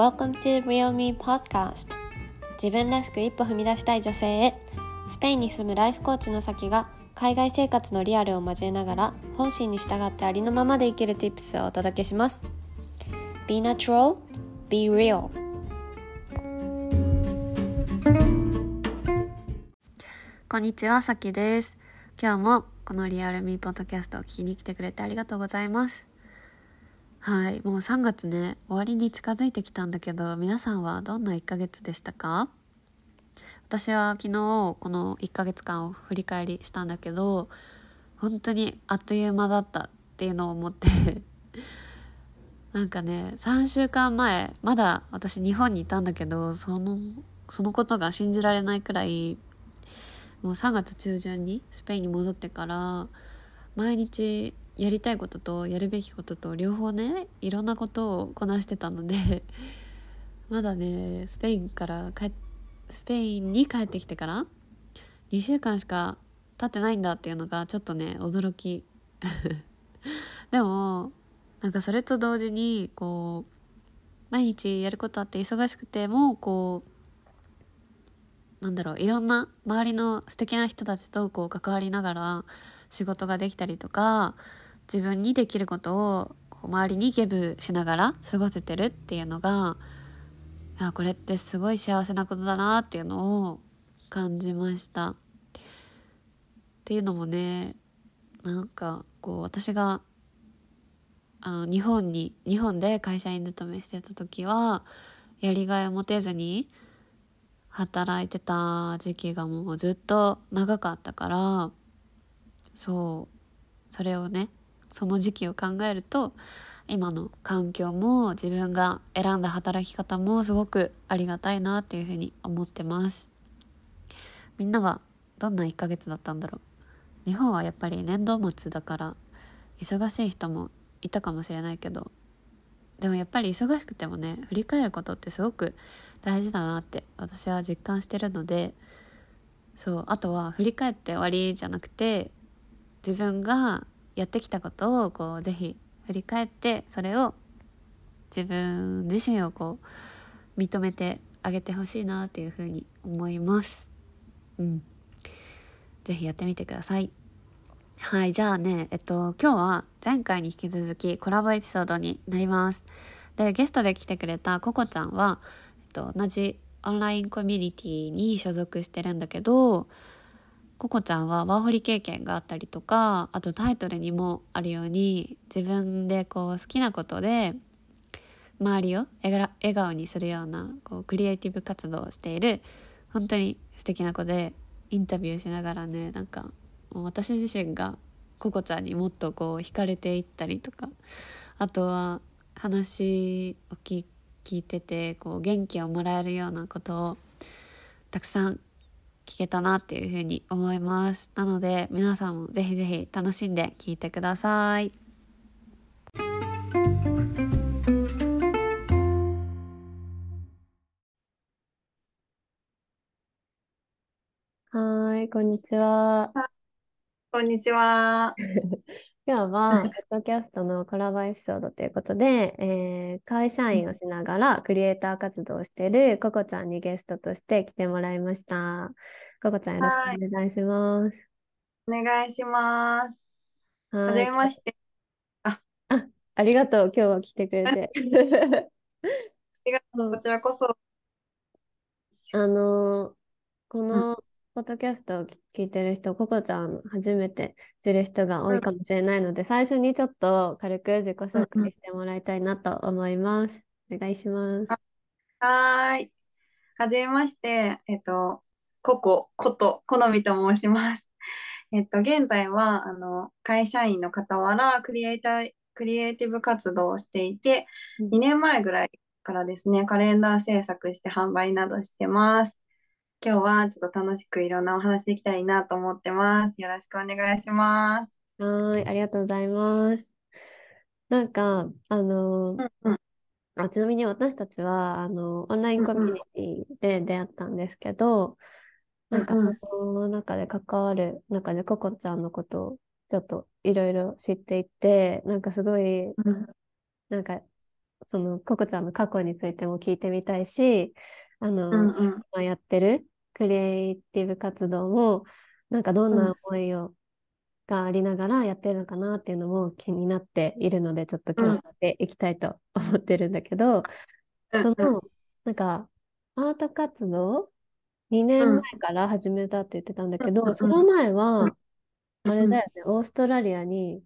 Welcome to Real Me Podcast. 自分らしく一歩踏み出したい女性へ。スペインに住むライフコーチの先が海外生活のリアルを交えながら本心に従ってありのままで生きる Tips をお届けします。Be natural, be real. こんにちは、さきです。今日もこのリアルミーポッドキャストを聞きに来てくれてありがとうございます。はいもう3月ね終わりに近づいてきたんだけど皆さんはどんな1ヶ月でしたか？私は昨日この1ヶ月間を振り返りしたんだけど本当にあっという間だったっていうのを思って なんかね3週間前まだ私日本にいたんだけどそのそのことが信じられないくらいもう3月中旬にスペインに戻ってから毎日やりたいこととやるべきことと両方ねいろんなことをこなしてたので まだねスペインから帰スペインに帰ってきてから2週間しか経ってないんだっていうのがちょっとね驚き。でもなんかそれと同時にこう毎日やることあって忙しくてもこうなんだろういろんな周りの素敵な人たちとこう関わりながら仕事ができたりとか自分にできることを周りにギブしながら過ごせてるっていうのがいやこれってすごい幸せなことだなっていうのを感じました。っていうのもねなんかこう私があの日本に日本で会社員勤めしてた時はやりがいを持てずに働いてた時期がもうずっと長かったからそうそれをねその時期を考えると今の環境も自分が選んだ働き方もすごくありがたいなっていうふうに思ってます。みんなはどんな1ヶ月だったんだろう？日本はやっぱり年度末だから忙しい人もいたかもしれないけどでもやっぱり忙しくてもね振り返ることってすごく大事だなって私は実感してるのでそうあとは振り返って終わりじゃなくて自分がやってきたことをこうぜひ振り返ってそれを自分自身をこう認めてあげてほしいなっていうふうに思います。うん。ぜひやってみてください。はいじゃあねえっと今日は前回に引き続きコラボエピソードになります。でゲストで来てくれたココちゃんは、えっと、同じオンラインコミュニティに所属してるんだけどココちゃんはワーホリ経験があったりとかあとタイトルにもあるように自分でこう好きなことで周りを笑顔にするようなこうクリエイティブ活動をしている本当に素敵な子でインタビューしながらねなんか私自身がココちゃんにもっとこう惹かれていったりとかあとは話を聞いててこう元気をもらえるようなことをたくさん聞けたなっていうふうに思います。なので皆さんもぜひぜひ楽しんで聞いてください。はい、こんにちは。こんにちは。今日は、ポッドキャストのコラボエピソードということで、えー、会社員をしながらクリエイター活動をしているココちゃんにゲストとして来てもらいました。ココちゃんよろしくお願いします。お願いします。はじめまして。あ、あ、ありがとう。今日は来てくれて。ありがとう。こちらこそ。あの、このポッドキャストを聞いてる人、ココちゃん初めて知る人が多いかもしれないので、最初にちょっと軽く自己紹介してもらいたいなと思います。お願いします。はい。はじめまして、えっと、ココこと好みと申します。えっと、現在はあの会社員の傍らクリエイタークリエイティブ活動をしていて、2年前ぐらいからですね、カレンダー制作して販売などしてます。今日はちょっと楽しくいろんなお話できたらいいなと思ってます。よろしくお願いします。はい、ありがとうございます。なんか、あの、うんうん、あちなみに私たちは、あの、オンラインコミュニティで出会ったんですけど、うんうん、なんか、その中で関わる中で、ココちゃんのことをちょっといろいろ知っていて、なんかすごい、うん、なんかその、ココちゃんの過去についても聞いてみたいし、あうんの、うん。今やってるクリエイティブ活動も、なんかどんなうん思いを、がありながらやってるのかなっていうのも気になっているので、ちょっとうん今日やっていきたいと思ってるんだけど、うんうんその、なんか、アート活動2うん年前から始めたって言ってたんだけど、うんその前は、うんあれだよね、オーストラリアに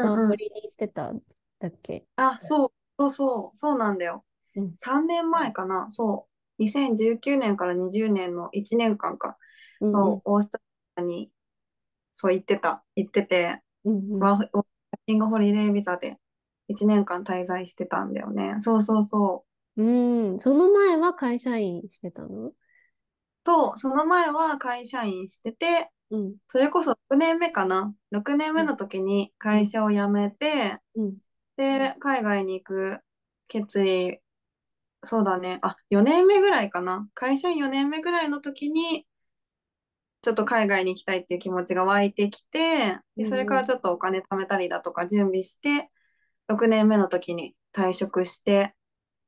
ワーうんうん。ホリに行ってたんだっけ？あ、そう、そうそう、そうなんだよ。うん。3年前かな、そう。2019年から20年の1年間か。うんうんそう、オーストラリアに、そう行ってた、行ってて、うんうんワーホワーキングホリデービザで1年間滞在してたんだよね。そうそうそう。うん、その前は会社員してたの？と、その前は会社員してて、うん、それこそ6年目かな。6年目の時に会社を辞めて、うん、で、海外に行く決意、そうだね。あ、4年目ぐらいかな。会社員4年目ぐらいの時に、ちょっと海外に行きたいっていう気持ちが湧いてきて、で、それからちょっとお金貯めたりだとか準備して、6年目の時に退職して、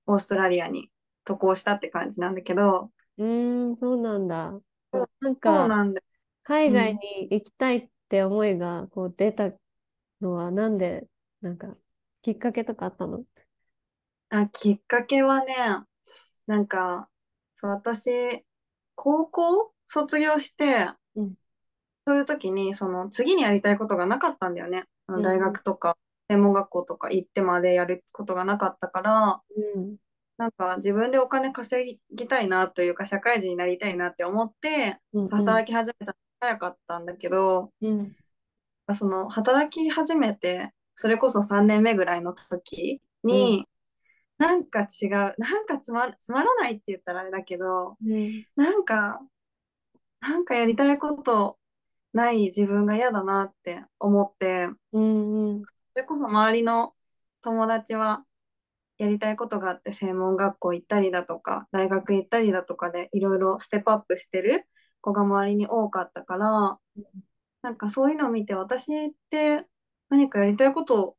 オーストラリアに渡航したって感じなんだけど、うーん、そうなんだ。なんか、なん。海外に行きたいって思いがこう出たのはなんで、なんか、きっかけとかあったの？あ、きっかけはね、なんか、そう、私、高校卒業して、うん。そういう時に、その、次にやりたいことがなかったんだよね。あうん。の大学とか、専門学校とか行ってまでやることがなかったから、うん、なんか自分でお金稼ぎたいなというか、社会人になりたいなって思って、うん、働き始めたのが早かったんだけど、うん、その、働き始めて、それこそ3年目ぐらいの時に、なんか違う、なんかつま、つまらないって言ったらあれだけど、うん、なんか、なんかやりたいことない自分が嫌だなって思って、うん、うん、それこそ周りの友達はやりたいことがあって専門学校行ったりだとか、大学行ったりだとかでいろいろステップアップしてる子が周りに多かったから、なんかそういうのを見て私って何かやりたいこと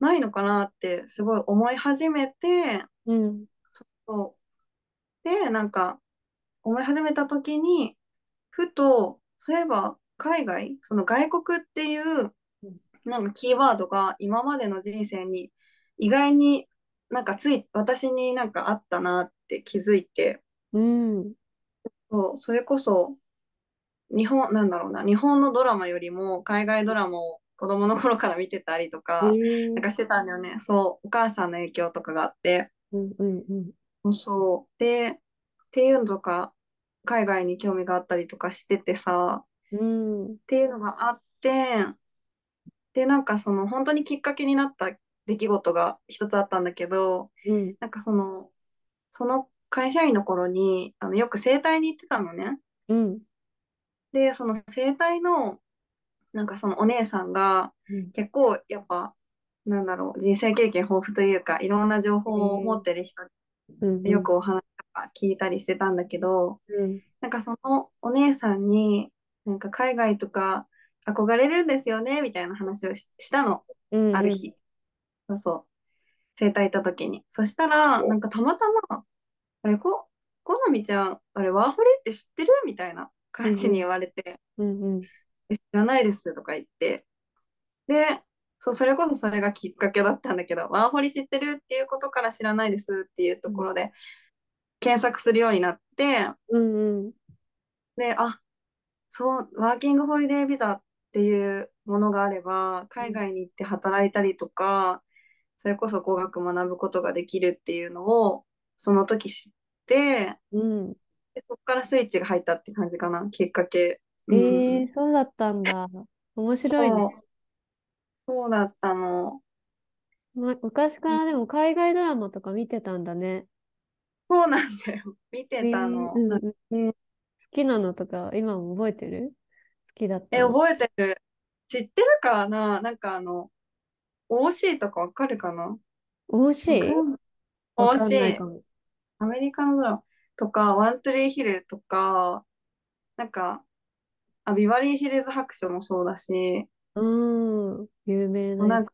ないのかなってすごい思い始めて、うん、そう。で、なんか思い始めた時に、ふと、そういえば海外、その外国っていうなんかキーワードが今までの人生に意外になんかつい、私になんかあったなって気づいて、うん、そう、それこそ日本、なんだろうな、日本のドラマよりも海外ドラマを子供の頃から見てたりとか、なんかしてたんだよね。そう、お母さんの影響とかがあって。うん、うん、うん、そう。で、っていうのとか、海外に興味があったりとかしててさ、うん、っていうのがあって、で、なんかその本当にきっかけになった出来事が一つあったんだけど、うん、なんかその、その会社員の頃に、あの、よく整体に行ってたのね。うん、で、その整体の、なんかそのお姉さんがうん、結構やっぱ、なんだろう、人生経験豊富というか、いろんな情報を持ってる人よくお話とか聞いたりしてたんだけど、うん、なんかそのお姉さんに、なんか海外とか憧れるんですよね、みたいな話をししたの、うん、ある日。そうそう。整体行った時に。そしたら、なんかたまたま、あれ、こ、こなみちゃん、あれ、ワーホリって知ってる？みたいな感じに言われて、うん、うん、え知らないですとか言って。で、そう、それこそそれがきっかけだったんだけど、ワーホリ知ってるっていうことから知らないですっていうところで、検索するようになって、うん、うん、で、あ、そう、ワーキングホリデービザっていうものがあれば、海外に行って働いたりとか、それこそ語学学ぶことができるっていうのを、その時知って、うん。でそこからスイッチが入ったって感じかな、きっかけ。ええー、そうだったんだ。面白いね。そうそうだったの。ま、昔からでも海外ドラマとか見てたんだね。そうなんだよ。見てえたの。ーうんうんうん好きなのとか今も覚えてる？好きだったえ、の。覚えてる。知ってるかな？なんかあの、OC とかわかるかな？惜しいわかんない OC か。も。アメリカのドラマとか、ワントリーヒルとか、なんか、あ、ビバリーヒルズ白書もそうだし、うーん、有名なやなんか、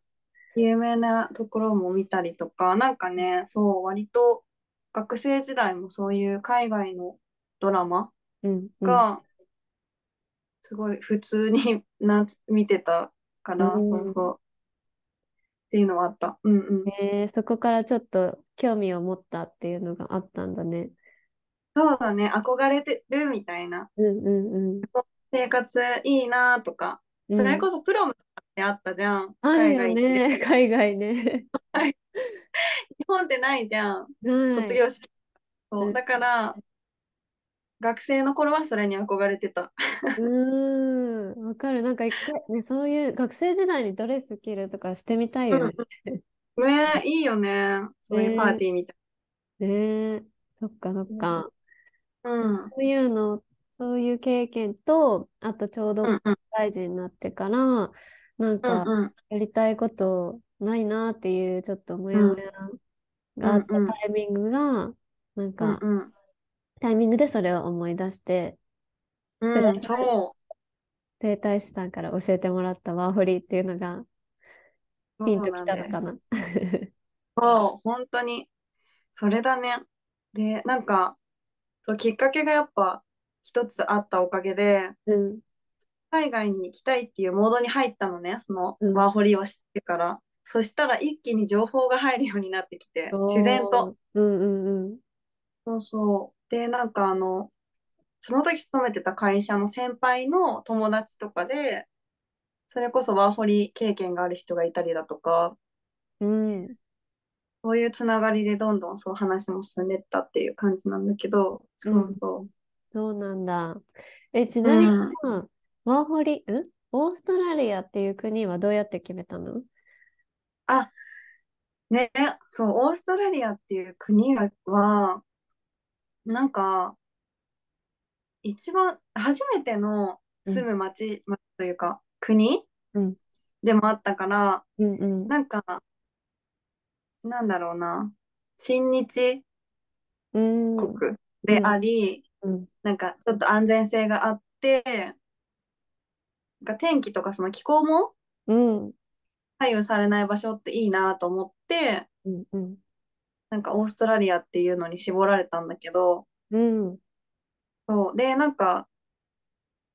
有名なところも見たりとか、なんかね、そう、割と学生時代もそういう海外のドラマうんうん。がすごい普通に な見てたかうら、そうそん。う。っていうのはあった。うんうん。えー、そこからちょっと興味を持ったっていうのがあったんだね。そうだね、憧れてるみたいな。うんうん生活いいなとか。うん。それうん。こそプロムってあったじゃん。あるよ。ね、海外ね。日本ってないじゃん。はい。卒業式。そう。うん。だから、学生の頃はそれに憧れてた。うーん、わかる。なんか一回、ね、そういう学生時代にドレス着るとかしてみたいよね。うん。ねえ、いいよね。そういうパーねティーみたいえ、ねえ、そっかそっな。か。うん。そういうの、そういう経験と、あとちょうど。大臣になってから、なんうんか、うん。やりたいことないなっていう、ちょっとモうんヤモヤうがあった。タイミングが、なんうんか、うん。タイミングでそれを思い出して、で、うん、そう。整体師さんから教えてもらったワーホリっていうのがピンとき。たのかな。そう、本当に、それだね。で、なんか、そう、きっかけがやっぱ一つあったおかげで、うん、海外に行きたいっていうモードに入ったのね、そのうん。ワーホリを知ってから。そしたら一気に情報が入るようになってきて、自然と。うんうんうん。そうそう。で、なんかあの、その時勤めてた会社の先輩の友達とかで、それこそワーホリ経験がある人がいたりだとか、うん、そういうつながりでどんどんそう話も進んでったっていう感じなんだけど、う。そうんそそうなんだ。え、ちう。うなみにん。さ、ワーホリ、ん？オーストラリアっていう国はどうやって決めたの？あ、ね、そう、オーストラリアっていう国は、なんか、一番、初めての住うん、む町、町というか、国うん、でもあったから、うん、うん、なんか、なんだろうな、親日うん、うん、国であり、うん、なんかちょっと安全性があって、なんか天気とかその気候もうん、左右されない場所っていいなと思って、うん、うん、なんかオーストラリアっていうのに絞られたんだけど、うん、そう。で、なんか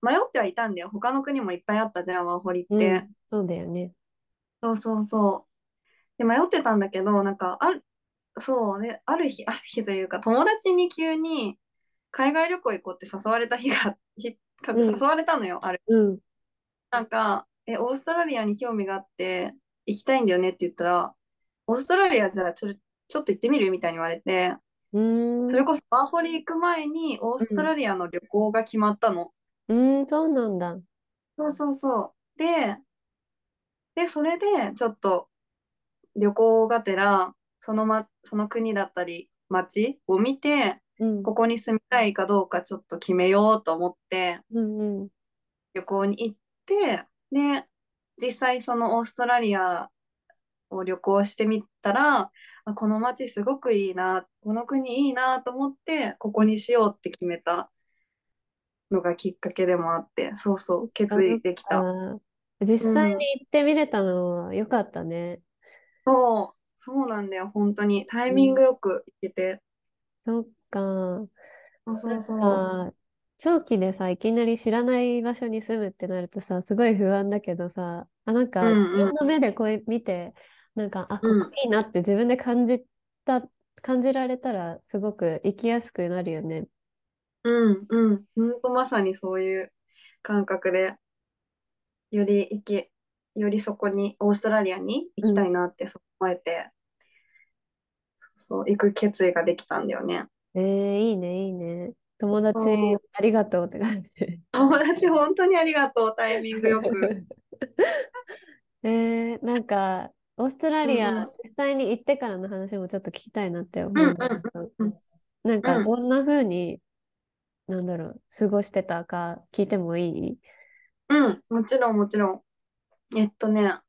迷ってはいたんだよ。他の国もいっぱいあったじゃん、ワーホリっうんて。そうだよね。そうそうそう。で、迷ってたんだけど、なんか、ある、そうね、ある日、ある日というか、友達に急に海外旅行行こうって誘われた日が、ひかうん、誘われたのよ、ある。うん、なんか、え、オーストラリアに興味があって行きたいんだよねって言ったら、オーストラリアじゃあちょ、ちょっと行ってみるみたいに言われて、うーん、それこそワーホリ行く前にオーストうん、ラリアの旅行が決まったの。うん、そうなんだ。そうそうそう。で、で、それでちょっと旅行がてら、そのま、その国だったり街を見て、うん、ここに住みたいかどうかちょっと決めようと思ってうん、うん、旅行に行って、で、実際そのオーストラリアを旅行してみたら、あ、この街すごくいいな、この国いいなと思って、ここにしようって決めたのがきっかけでもあって、そうそう、あ、決意できた。か。実う際ん。に行ってみれたのは良かったね。そう、そうなんだよ、本当に。タイミンうん、グよく行けて。そっか。そうそうそさ、長期でさ、いきなり知らない場所に住むってなるとさ、すごい不安だけどさ、あ、なんう。うか、自んうん、分の目でこう見て、なんか、あ、ここうん、いいなって自分で感じた、感じられたら、すごく行きやすくなるよね。うん、うん。本当まさにそういう感覚で、より行き、よりそこに、オーストラリアに行きたうん。いなってそう思えて、そう、行く決意ができたんだよね。えー、いいね、いいね。友達、ありがとうって感じ。友達本当にありがとう、タイミングよく。えー、なんか、オーストラリア、うんうん、実際に行ってからの話もちょっと聞きたいなってうん、思うんだけどさ、うん、なんか、うん、どんな風に、なんだろう、過ごしてたか聞いてもいい？うん、もちろん、もちろん。えっとね、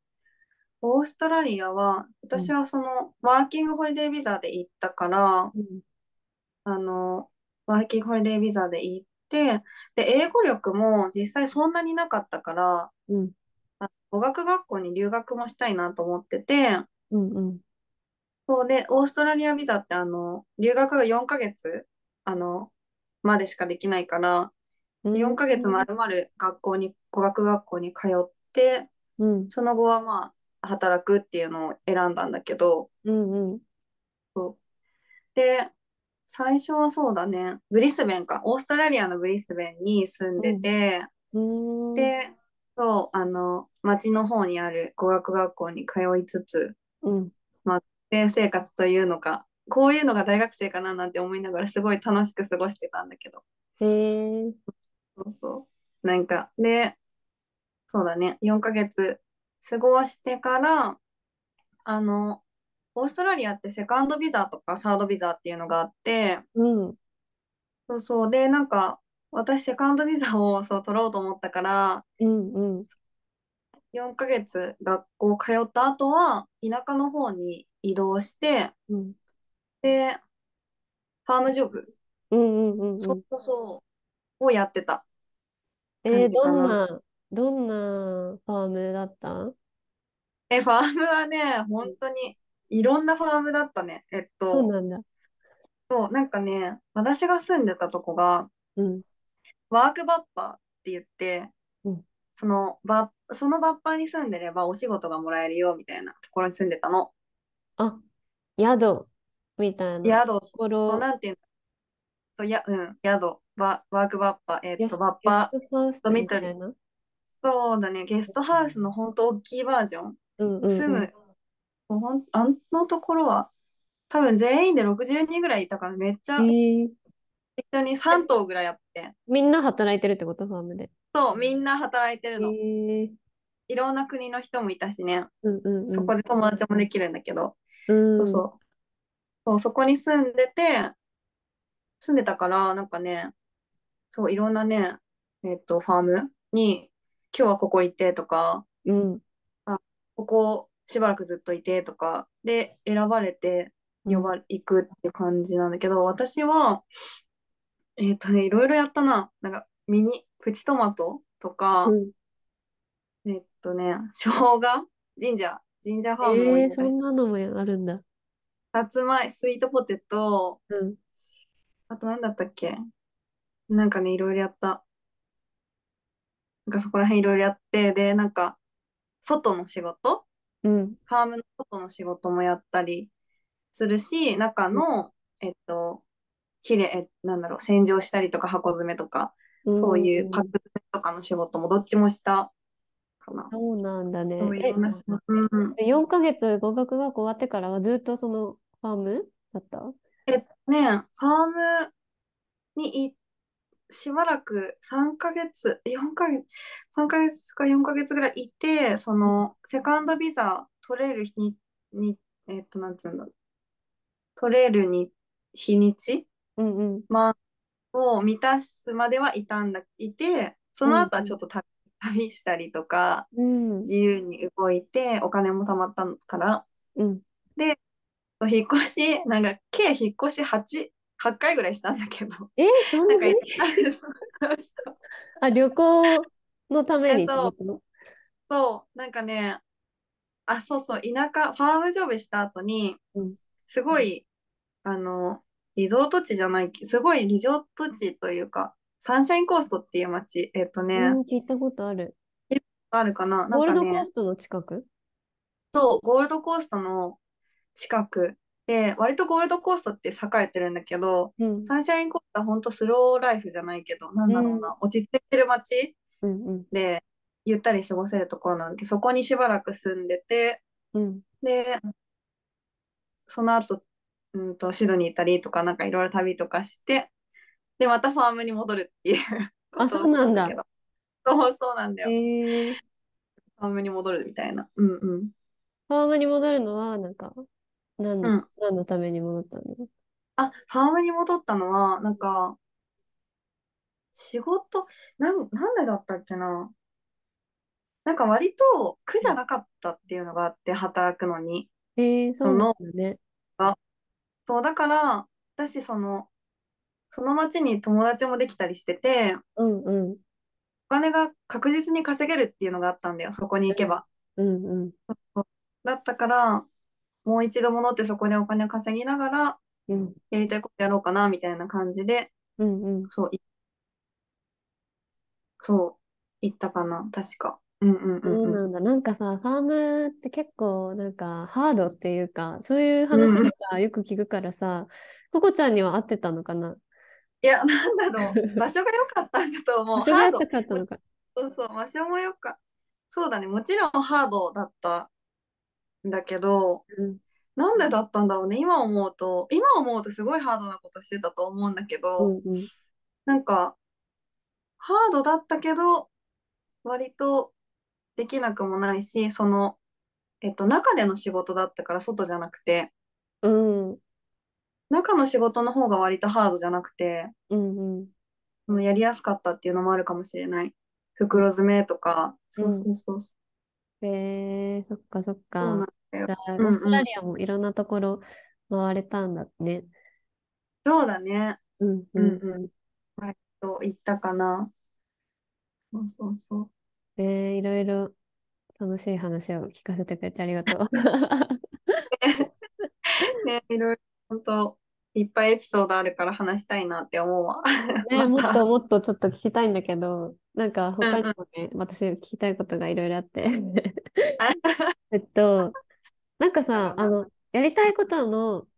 オーストラリアは、私うんはその、ワーキングホリデービザで行ったから、うんあの、ワーキングホリデービザで行って、で、英語力も実際そんなになかったから、うんあ語学学校に留学もしたいなと思ってて、うんうん。そうで、オーストラリアビザってあの、留学が4ヶ月、あの、までしかできないから、4ヶ月まるまる学校に、語学学校に通って、うんその後はまあ、働くっていうのを選んだんだけど、うんうん。で、最初はそうだね、ブリスベンか、オーストラリアのブリスベンに住んでて、うーん、で、そう、あの、町の方にある語学学校に通いつつ、うん。学生生活というのか、こういうのが大学生かななんて思いながらすごい楽しく過ごしてたんだけど、へえ。そうそう。なんか、で、そうだね、4ヶ月過ごしてから、あの、オーストラリアってセカンドビザとかサードビザっていうのがあって、うん。そうそう。で、なんか、私セカンドビザをそう取ろうと思ったから、うんうん。4ヶ月学校通った後は、田舎の方に移動して、うんで、ファームジョブ、うんうんうんうんそう。そうそう、をやってた。えー、どんな、どんなファームだった？え、ファームはね、本当にいろんなファームだったね。えっと、そうなんだ。そう、なんかね、私が住んでたとこが、うん。ワークバッパーって言って、うんそのバッ、そのバッパーに住んでればお仕事がもらえるよみたいなところに住んでたの。あ、宿みたいな宿、ところ、なんていうの、そう、や、うん、宿、バ、ワークバッパー、えっと、バッパー、ゲストハウスドミトリみたいな。そうだね、ゲストハウスの本当大きいバージョン。うんうん住む、もうほん、あのところは、多分全員で60人ぐらいいたから、めっちゃ一緒に3棟ぐらいあって、みんな働いてるってこと？ファームで。そう、みんな働いてるえの。ー、いろんな国の人もいたしね、うんうんうん。そこで友達もできるんだけど、うん。そうそう。そう、そこに住んでて、住んでたから、なんかね、そう、いろんなね、えっと、ファームに、今日はここ行ってとか、うん。ここしばらくずっといてとか、で、選ばれて、呼ばれ、行くって感じなんだけど、私は、えっとね、いろいろやったな。なんか、ミニ、プチトマトとか、うん。えっとね、生姜、ジンジャー、ジンジャーファームもえー、そんなのもあるんだ。さつまい、スイートポテト、うん。あと何だったっけ？なんかね、いろいろやった。なんかそこら辺いろいろやって、で、なんか、外の仕事うん。ファームの外の仕事もやったりするし、中の、えっと、きれい、えなんだろう、洗浄したりとか箱詰めとか、そういうパック詰めとかの仕事もどっちもしたかな。そうなんだね。そういうようん。え、4ヶ月語学学校終わってからはずっとそのファームだった？えね、ファームにい、しばらく3ヶ月、4ヶ月、3ヶ月か4ヶ月ぐらいいて、その、セカンドビザ取れる日に、にえっと、なんつうんだ。取れるに、日にちうんうん。まあ、を満たすまではいたんだ、いて、その後はちょっと旅、旅したりとか、うん。自由に動いて、お金も貯まったから、うん。引っ越し、なんか、計引っ越し8、8回ぐらいしたんだけど、え、そんなに？あ、旅行のためにえそう。そう、なんかね、あ、そうそう、田舎、ファームジョブした後にうん、すごい、あの、リゾート地じゃない、すごいリゾート地というか、サンシャインコーストっていう街、えっとね、うん、聞いたことある。あるかな？なんゴールかね、ドコーストの近く？そう、ゴールドコーストの近くで、割とゴールドコーストって栄えてるんだけど、うん。サンシャインコーストは本当スローライフじゃないけど、なんだろうな、落ち着いてる街うんうん。で、ゆったり過ごせるところなんだけど、そこにしばらく住んでて、うん。で、その後、うんと、シドニー行ったりとか、なんかいろいろ旅とかして、で、またファームに戻るっていうこあとをしたんだけど。そう、そうなんだよ。えー、ファームに戻るみたいな。うんうん。ファームに戻るのは、なんか、何の、うん何のために戻ったの？あ、ファームに戻ったのは、なんか、仕事、なん、なんでだったっけな？なんか割と苦じゃなかったっていうのがあって、働くのに。えー、そうなんだね。そう、だから、私、その、その町に友達もできたりしてて、うんうん。金が確実に稼げるっていうのがあったんだよ、そこに行けば。うんうんだったから、もう一度戻ってそこでお金を稼ぎながら、うんやりたいことやろうかな、みたいな感じで、うんうんそう、いそう、行ったかな、確か。うんうんうんうん。そうなんだ。なんかさ、ファームって結構なんかハードっていうか、そういう話とかよく聞くからさ、ココちゃんには合ってたのかな？いや、なんだろう、場所が良かったんだと思う。場所がハード。高かったのか。そうそう、場所もよかそうだね、もちろんハードだったんだけど、うん。なんでだったんだろうね、今思うと、今思うとすごいハードなことしてたと思うんだけうど、んうん。なんか、ハードだったけど、割とできなくもないし、その、えっと、中での仕事だったから外じゃなくて、うん。中の仕事の方が割とハードじゃなくて、うんうん。うんやりやすかったっていうのもあるかもしれない。袋詰めとか、そうそうそうそえー、そっかそっう。そうなんか。だよじゃあ、うオーストラリアもいろんなところ回れたんだね。そうだね。うんうんうん。と言ったかな。そうそうそう。えー、いろいろ楽しい話を聞かせてくれてありがとう。ね、いろいろ本当いっぱいエピソードあるから話したいなって思うわ。ね、もまったともっとちょっと聞きたいんだけど、なんか他にうんもね、私聞きたいことがいろいろあって。えっと、なんかさ、あの、やりたいことの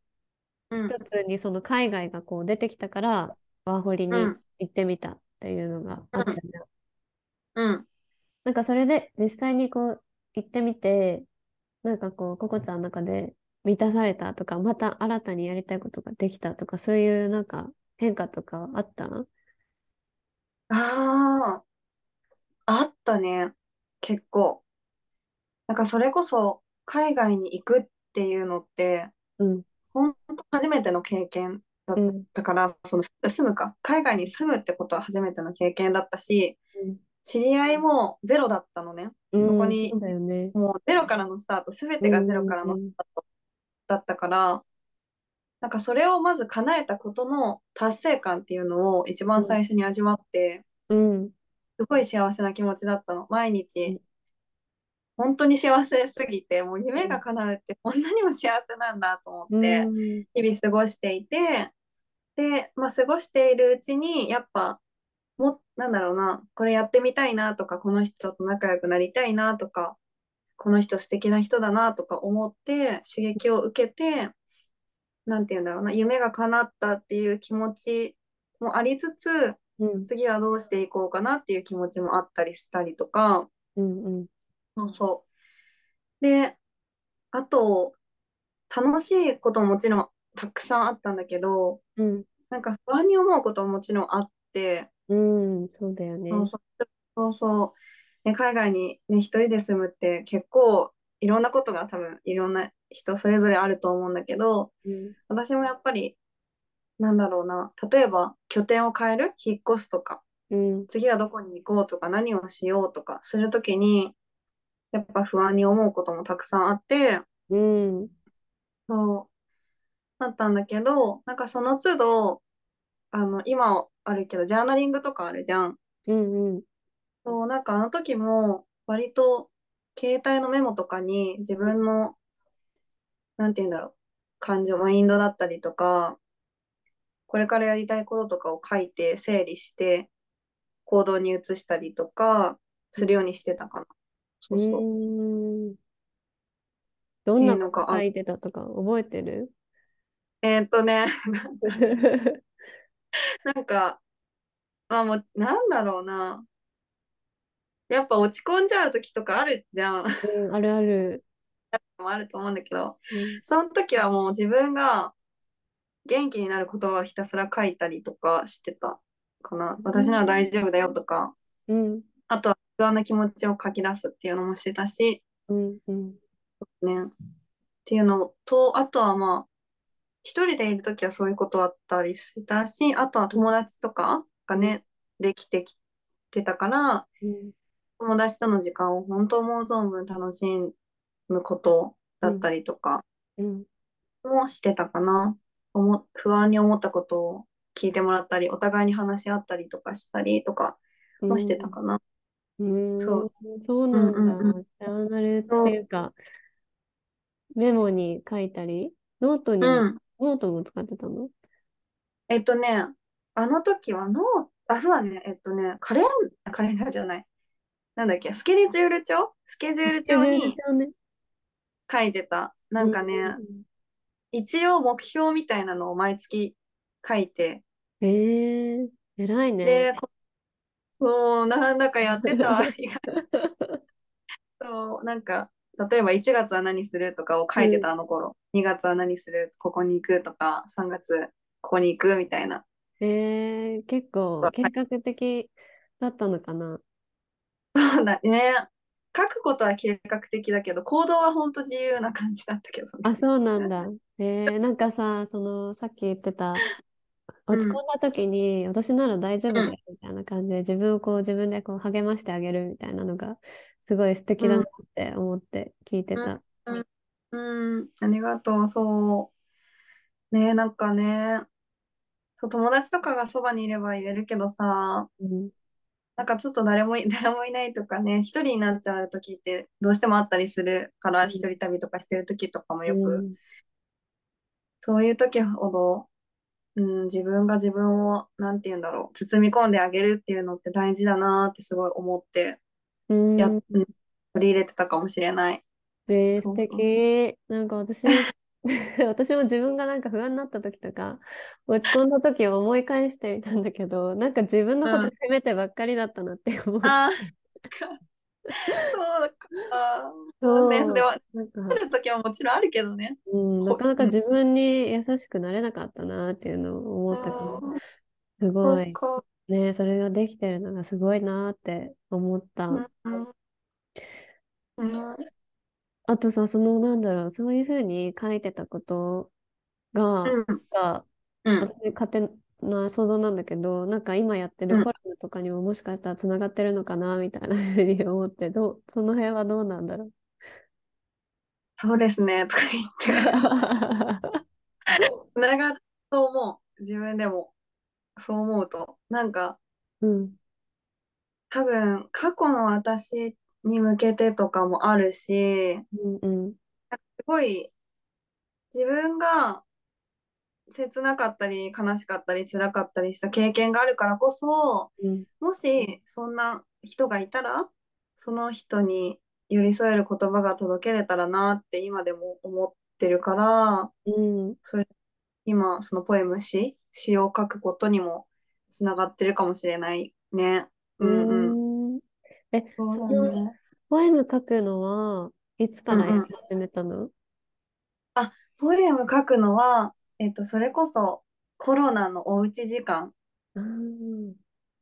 うん一つにその海外がこう出てきたから、ワーホリにうん行ってみたっていうのがあったじゃん。うん。なんかそれで実際にこう行ってみて、なんかこう、ココちゃんの中で満たされたとか、また新たにやりたいことができたとか、そういうなんか変化とかあった？ああ、あったね。結構。なんかそれこそ海外に行くっていうのって、うん、本当初めての経験だっうん、たから、その住むか、海外に住むってことは初めての経験だったし、知り合いもゼロだったのね。うん、そこにそうだよね。もうゼロからのスタート、すべてがゼロからのスタートだったから、なんかそれをまず叶えたことの達成感っていうのを一番最初に味わって、うん、すごい幸せな気持ちだったの。毎うん。日、本当に幸せすぎて、もう夢が叶うってこんなにも幸せなんだと思って、うん、日々過ごしていて、で、まあ過ごしているうちに、やっぱ、も、なんだろうな、これやってみたいなとか、この人と仲良くなりたいなとか、この人素敵な人だなとか思って刺激を受けて、なんて言うんだろうな、夢が叶ったっていう気持ちもありつつ、うん、次はどうしていこうかなっていう気持ちもあったりしたりとか、うん、うん、そうそう。で、あと、楽しいことももちろんたくさんあったんだけど、うん、なんか不安に思うことももちろんあって、うん、そうだよね。そうそう。そうそう、ね、海外に、ね、一人で住むって結構いろんなことが多分いろんな人それぞれあると思うんだけど、うん、私もやっぱり、なんだろうな、例えば拠点を変える、引っ越すとか、うん、次はどこに行こうとか何をしようとかするときに、やっぱ不安に思うこともたくさんあって、うん、そう、だったんだけど、なんかその都度、あの、今あるけど、ジャーナリングとかあるじゃん。うん、うん、そう、なんかあの時も、割と、携帯のメモとかに自分の、なんて言うんだろう、感情、マインドだったりとか、これからやりたいこととかを書いて整理して、行動に移したりとか、するようにしてたかな。そうそう。うん。どんなのがあこと書いてたとか覚えてる？えーっとね、なんか、まあもう、なんだろうな。やっぱ落ち込んじゃう時とかあるじゃん。うん、あるある。もあると思うんだけど、うん。その時はもう自分が元気になる言葉をひたすら書いたりとかしてたかな。私なら大丈夫だよとか、うん、あとは不安な気持ちを書き出すっていうのもしてたし、うん、うん、ね。っていうのと、あとはまあ、一人でいる時はそういうことあったりしたし、あとは友達とかがね、できてきてたから、うん、友達との時間を本当思う存分楽しむことだったりとかうん、もしてたかな。思不安に思ったことを聞いてもらったり、お互いに話し合ったりとかしたりとか、もしてたかな。うーん、そう。そううんなんだ。うんうん。ジャーナルっていうか、メモに書いたり、ノートに。ノートも使ってたの？えっとね、あの時はノー、あ、そうだね。えっとね、カレン、カレンダーじゃない。なんだっけ、スケジュール帳？スケジュール帳に。書いてた。なうんんかね、一応目標みたいなのを毎月書いて、ん。ええー、偉いね。で、こそう、なんだかやってた。意外と、なんか、例えば1月は何するとかを書いてたあの頃。2月は何するここに行くとか、3月ここに行くみたいな。えー、結構計画的だったのかな。そうだね。書くことは計画的だけど、行動は本当自由な感じだったけどあ、ね。そうなんだ。えー、なんかさ、その、さっき言ってた、落ち込んだ時に、私なら大丈夫だよみたいな感じで、自分をこう、自分でこう励ましてあげるみたいなのが、すごい素敵だなって思って聞いてた。うん、うん、ありがとう。そう。ねなんかね、そう、友達とかがそばにいれば言えるけどさ、うん。なんかちょっと誰もい、誰もいないとかね、一人になっちゃう時ってどうしてもあったりするから、一人旅とかしてる時とかもよく、うんそういう時ほど、うん、自分が自分を、なんて言うんだろう、包み込んであげるっていうのって大事だなってすごい思って、うん。や、うん、取り入れてたかもしれない。えー、素。敵。なんか私、私も自分がなんか不安になった時とか、落ち込んだ時を思い返してみたんだけど、なんか自分のことうん。責めてばっかりだったなって思って。ああ、そうか。そうね。でそは、う。なんか、ある時はもちろんあるけどね。うん、な。かなか自分に優しくなれなかったなっていうのを思ったから、うんすそごい。ね、それができてるのがすごいなって思った。うん。うん。うんあとさ、その、なんだろう、そういうふうに書いてたことが、うん。がうん。私勝手な想像なんだけど、なんか今やってうんるコラムとかにももしかしたらつながってるのかなみたいなふうに思って、どう、その辺はどうなんだろう？そうですね。とか言って。つながると思う。自分でも。そう思うと。なんか、うん、多分、過去の私に向けてとかもあるし、うん、うん、すごい、自分が切なかったり、悲しかったり、辛かったりした経験があるからこそ、うん、もしそんな人がいたら、その人に寄り添える言葉が届けれたらなって今でも思ってるから、うん、それ、今、そのポエム詩、詩を書くことにもつながってるかもしれないね。ううんうん。ん。え、その、ね。ポエム書くのはいつから始めたの？あ、ポエム書くのは、えっと、それこそコロナのおうち時間あー。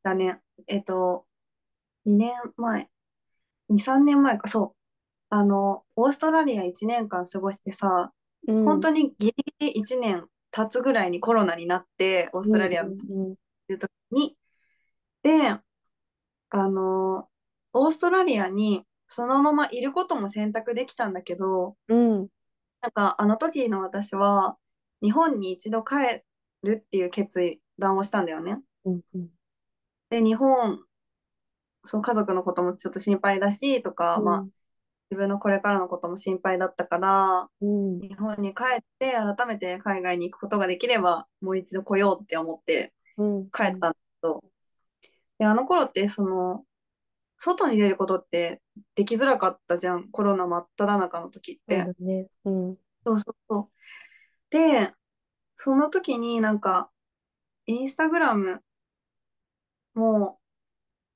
だね。えっと、2年前、2、3年前か、そう。あの、オーストラリア1年間過ごしてさ、うん、本当にギリギリ1年経つぐらいにコロナになって、オースうん、トラリアのうん、いう時に、で、あの、オーストラリアにそのままいることも選択できたんだけど、うん、なんかあの時の私は日本に一度帰るっていう決断をしたんだよね。うん、うん、で、日本、そう家族のこともちょっと心配だしとか、まあ自分のこれからのことも心配だったから、うん、日本に帰って改めて海外に行くことができればもう一度来ようって思ってうん、帰ったんだけど、で、あの頃ってその、外に出ることってできづらかったじゃん。コロナ真っ只中の時っそうね。うん、そうそうそう。で、その時になんか、インスタグラムも、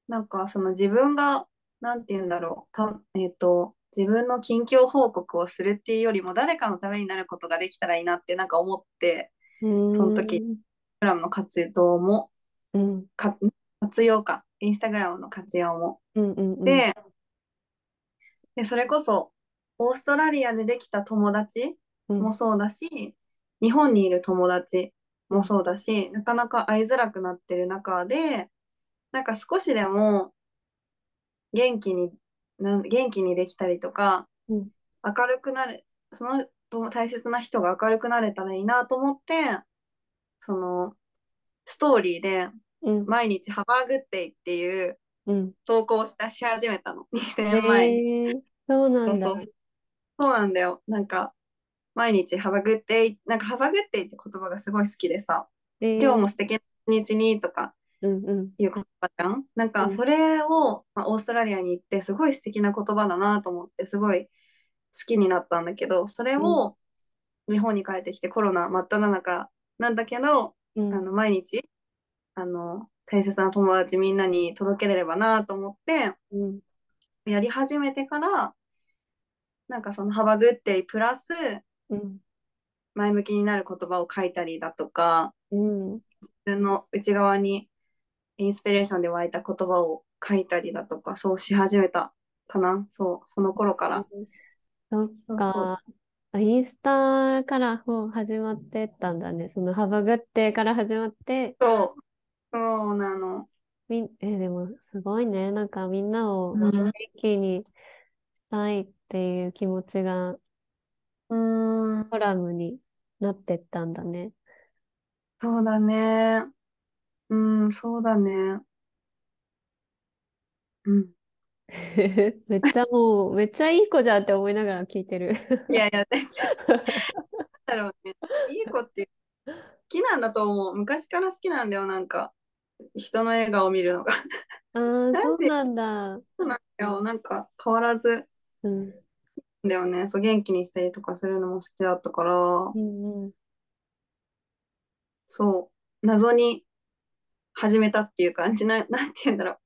なんかその自分が、なんて言うんだろう。た、えっと、自分の近況報告をするっていうよりも誰かのためになることができたらいいなってなんか思って、うその時、インスん、タグラムの活動も、うん、か、活用か。インスタグラムの活用も。うん、うん、うん、で、で、それこそ、オーストラリアでできた友達うん、もそうだし、日本にいる友達もそうだし、なかなか会いづらくなってる中で、なんか少しでも元気に、なん元気にできたりとか、うん、明るくなる、そのと大切な人が明るくなれたらいいなと思って、その、ストーリーで、うん、毎日ハバーグッデイっていううん。投稿したし始めたの。2000え年前に。ー、そうなんだ。そうそうそうなんだよ。なんか、毎日、ハバグッデイ、なんか、ハバグッデイって言葉がすごい好きでさ、えー今日も素敵な一日にとかうんうん。いう言葉じゃん？なんか、うんそれを、まあ、オーストラリアに行って、すごい素敵な言葉だなと思って、すごい好きになったんだけど、それを日本に帰ってきてコロナ真っ只中なんだけど、うんあの毎日あの大切な友達みんなに届けれればなと思ってうん。やり始めてからなんかその「幅グッデイ」プラスうん。前向きになる言葉を書いたりだとかうん。自分の内側にインスピレーションで湧いた言葉を書いたりだとかそうし始めたかな。そうその頃から。そっか。あインスタからもう始まってったんだね。その幅ぐってから始まって、そうそうなの。みん、え、でもすごいね。なんかみんなをうん元気にしたいっていう気持ちがうーんコラムになってったんだね。そうだね。うん、そうだね。うん。めっちゃもう、めっちゃいい子じゃんって思いながら聞いてる。いやいや、全然、なんだろうね。いい子って好きなんだと思う。昔から好きなんだよ、なんか。人の笑顔を見るのが。ああ、なんで？そうなんだ。そうなんだよ。なんか変わらずうん。だよね。そう、元気にしたりとかするのも好きだったから、うんうん。そう、謎に始めたっていう感じな、なんて言うんだろう。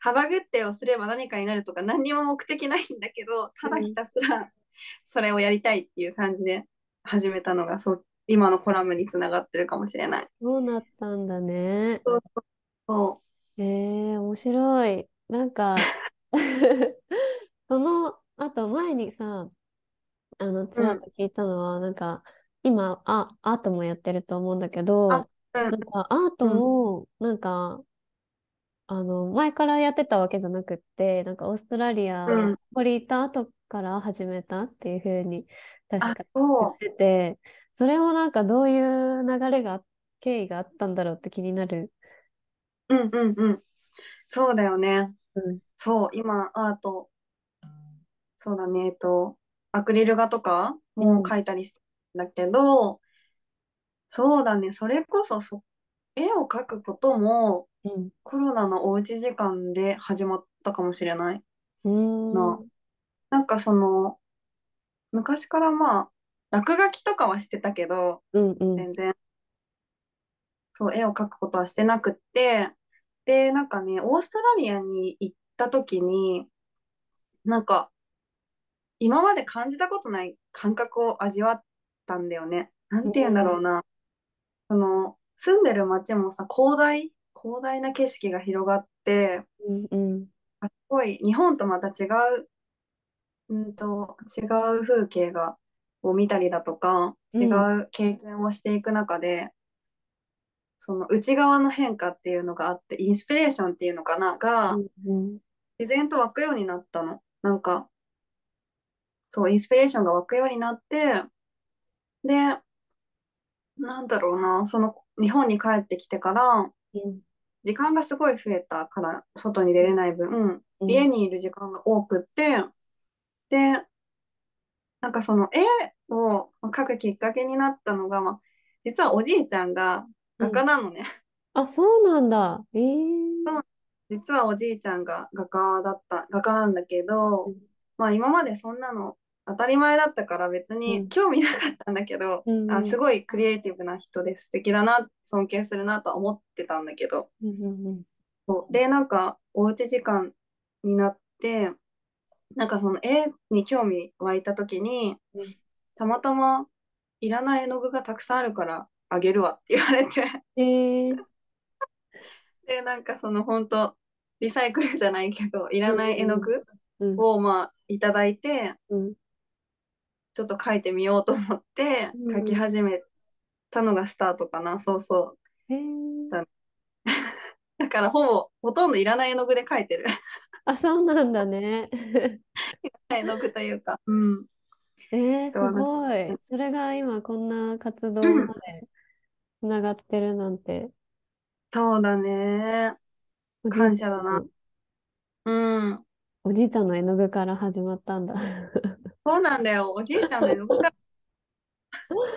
幅ぐってをすれば何かになるとか何にも目的ないんだけど、ただひたすらそれをやりたいっていう感じで始めたのが、そう、今のコラムにつながってるかもしれない。そうなったんだね。そうそうそええ面白い。なんか、その後前にさ、あの、ちらっと聞いたのは、なんか、今、あ、アートもやってると思うんだけど、あうんなんか、アートも、なんか、あの、前からやってたわけじゃなくって、なんか、オーストラリアうんこれ行った後から始めたっていうふうに、確あか言そってて、それもなんか、どういう流れが、経緯があったんだろうって気になる。う。うんうんうん。そうだよね。うん。そう、今、アート、そうだね、えっと、アクリル画とかも描いたりしてるんだけど、そうだね、それこそそ、絵を描くこともうん。コロナのおうち時間で始まったかもしれないうーん。な。なんかその、昔からまあ、落書きとかはしてたけど、うんうん。全然、そう、絵を描くことはしてなくって、で、なんかね、オーストラリアに行った時に、なんか、今まで感じたことない感覚を味わったんだよね。なんて言うんだろうな。その、住んでる街もさ、広大、広大な景色が広がって、うんうん。あすごい、日本とまた違う、うんと、違う風景が、を見たりだとか、うん。違う経験をしていく中で、その内側の変化っていうのがあって、インスピレーションっていうのかな、が、うん自然と湧くようになったの。なんか、そう、インスピレーションが湧くようになって、で、なんだろうな、その、日本に帰ってきてから、うん。時間がすごい増えたから、外に出れない分、うん。家にいる時間が多くって、で、なんかその絵を描くきっかけになったのが、まあ、実はおじいちゃんが画家なのね。あ、そうなんだ。ええ実はおじいちゃんが画家だった、画家なんだけど、うん。まあ今までそんなの当たり前だったから別うん。に興味なかったんだけど、うんうん。あ、すごいクリエイティブな人で素敵だな、尊敬するなとは思ってたんだけど、うんで、なんかおうち時間になって、なんかその絵に興味湧いた時にうん、たまたまいらない絵の具がたくさんあるからあげるわって言われて、ええで、なんかその本当リサイクルじゃないけど、いらない絵の具うんをまあいただいて、うん。ちょっと書いてみようと思ってうん書き始めたのがスタートかな。そうそう。ええ だからほぼ、ほとんどいらない絵の具で描いてる。あ、そうなんだね。絵の具というか。うん。えー、すごい。それが今こんな活動までつながってるなんて。そうだね。感謝だな。うん。おじいちゃんの絵の具から始まったんだ。そうなんだよ。おじいちゃんの絵の具が、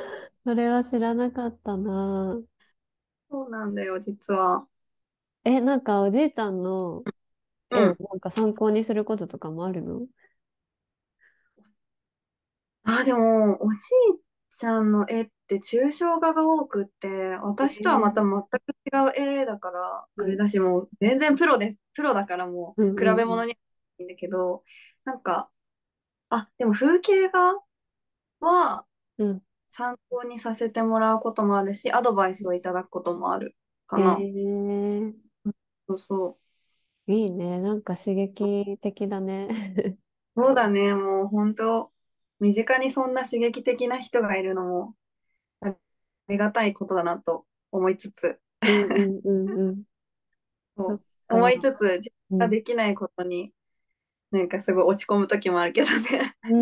それは知らなかったな。そうなんだよ、実は。え、なんかおじいちゃんのうん。なんか参考にすることとかもあるの？あ、でも、おじいちゃんの絵って抽象画が多くって、え私とはまたー全く違う絵だから、あれうんだし、もう全然プロです。プロだからもう比べ物にないんだけど、なんか、あ、でも風景画は。参考にさせてもらうこともあるし、アドバイスをいただくこともあるかえな。ー、そうそう。いいね。なんか刺激的だね。そうだね、もう本当、身近にそんな刺激的な人がいるのもありがたいことだなと思いつつ、うんうんうんうん。そっそう思いか。つつ、自分がうん。できないことになんかすごい落ち込む時もあるけどね。うー